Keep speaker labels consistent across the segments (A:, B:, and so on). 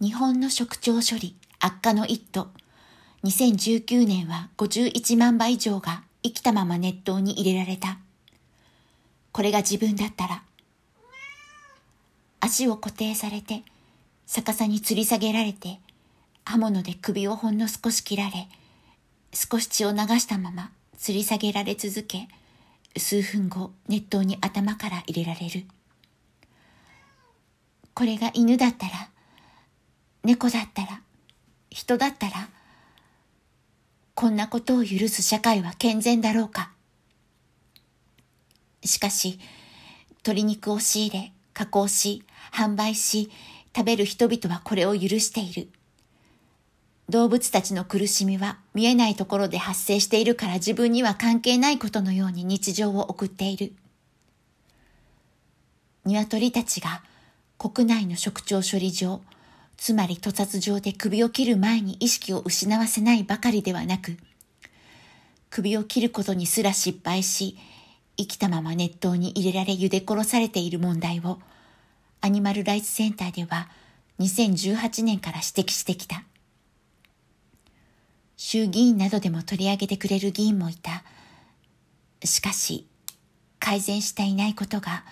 A: 日本の食調処理悪化の一途。2019年は51万羽以上が生きたまま熱湯に入れられた。これが自分だったら。足を固定されて、逆さに吊り下げられて、刃物で首をほんの少し切られ、少し血を流したまま吊り下げられ続け、数分後熱湯に頭から入れられる。これが犬だったら、猫だったら、人だったら、こんなことを許す社会は健全だろうか。しかし、鶏肉を仕入れ、加工し、販売し、食べる人々はこれを許している。動物たちの苦しみは見えないところで発生しているから自分には関係ないことのように日常を送っている。鶏たちが国内の食調処理場、つまり屠殺場で首を切る前に意識を失わせないばかりではなく、首を切ることにすら失敗し、生きたまま熱湯に入れられ茹で殺されている問題を、アニマルライツセンターでは2018年から指摘してきた。衆議院などでも取り上げてくれる議員もいた。しかし、改善していないことが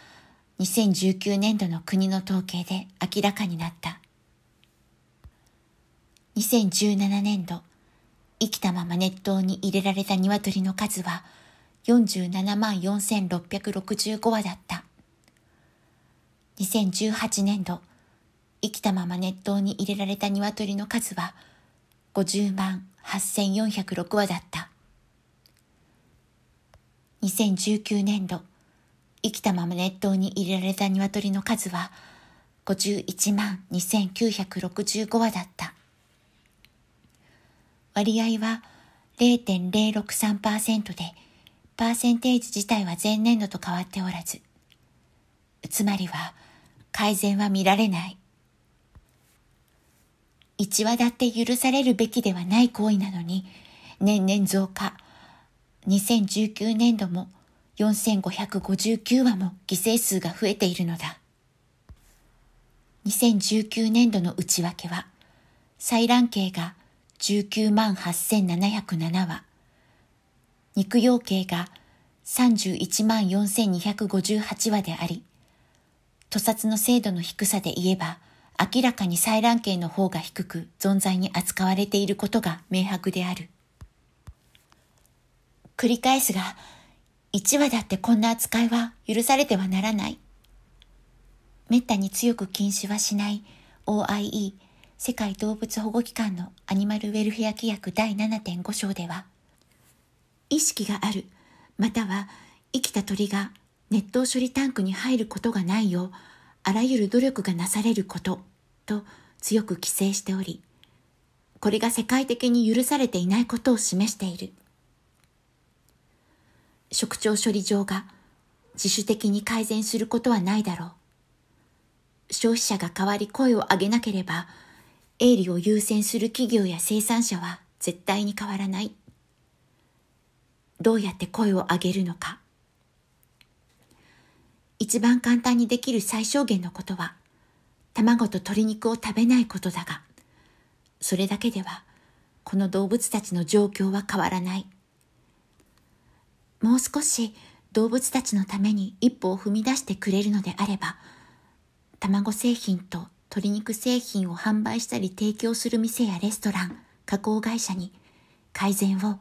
A: 2019年度の国の統計で明らかになった。2017年度、生きたまま熱湯に入れられた鶏の数は47万4665羽だった。2018年度、生きたまま熱湯に入れられた鶏の数は50万8406羽だった。2019年度、生きたまま熱湯に入れられた鶏の数は51万2965羽だった。割合は0.063%で、パーセンテージ自体は前年度と変わっておらず、つまりは改善は見られない。一話だって許されるべきではない行為なのに、年々増加。2019年度も4559羽も犠牲数が増えているのだ。2019年度の内訳は、採卵系が19万8707羽、肉用系が31万4258羽であり、屠殺の精度の低さで言えば、明らかに採卵系の方が低く存在に扱われていることが明白である。繰り返すが、1羽だってこんな扱いは許されてはならない。めったに強く禁止はしない OIE 世界動物保護機関のアニマルウェルフェア規約第7.5章では、意識がある、または生きた鳥が熱湯処理タンクに入ることがないよう、あらゆる努力がなされること、と強く規制しており、これが世界的に許されていないことを示している。食調処理場が自主的に改善することはないだろう。消費者が代わり声を上げなければ、営利を優先する企業や生産者は絶対に変わらない。どうやって声を上げるのか。一番簡単にできる最小限のことは、卵と鶏肉を食べないことだが、それだけでは、この動物たちの状況は変わらない。もう少し動物たちのために一歩を踏み出してくれるのであれば、卵製品と鶏肉製品を販売したり提供する店やレストラン、加工会社に改善を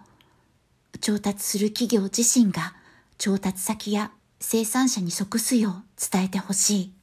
A: 調達する企業自身が調達先や生産者に即すよう伝えてほしい。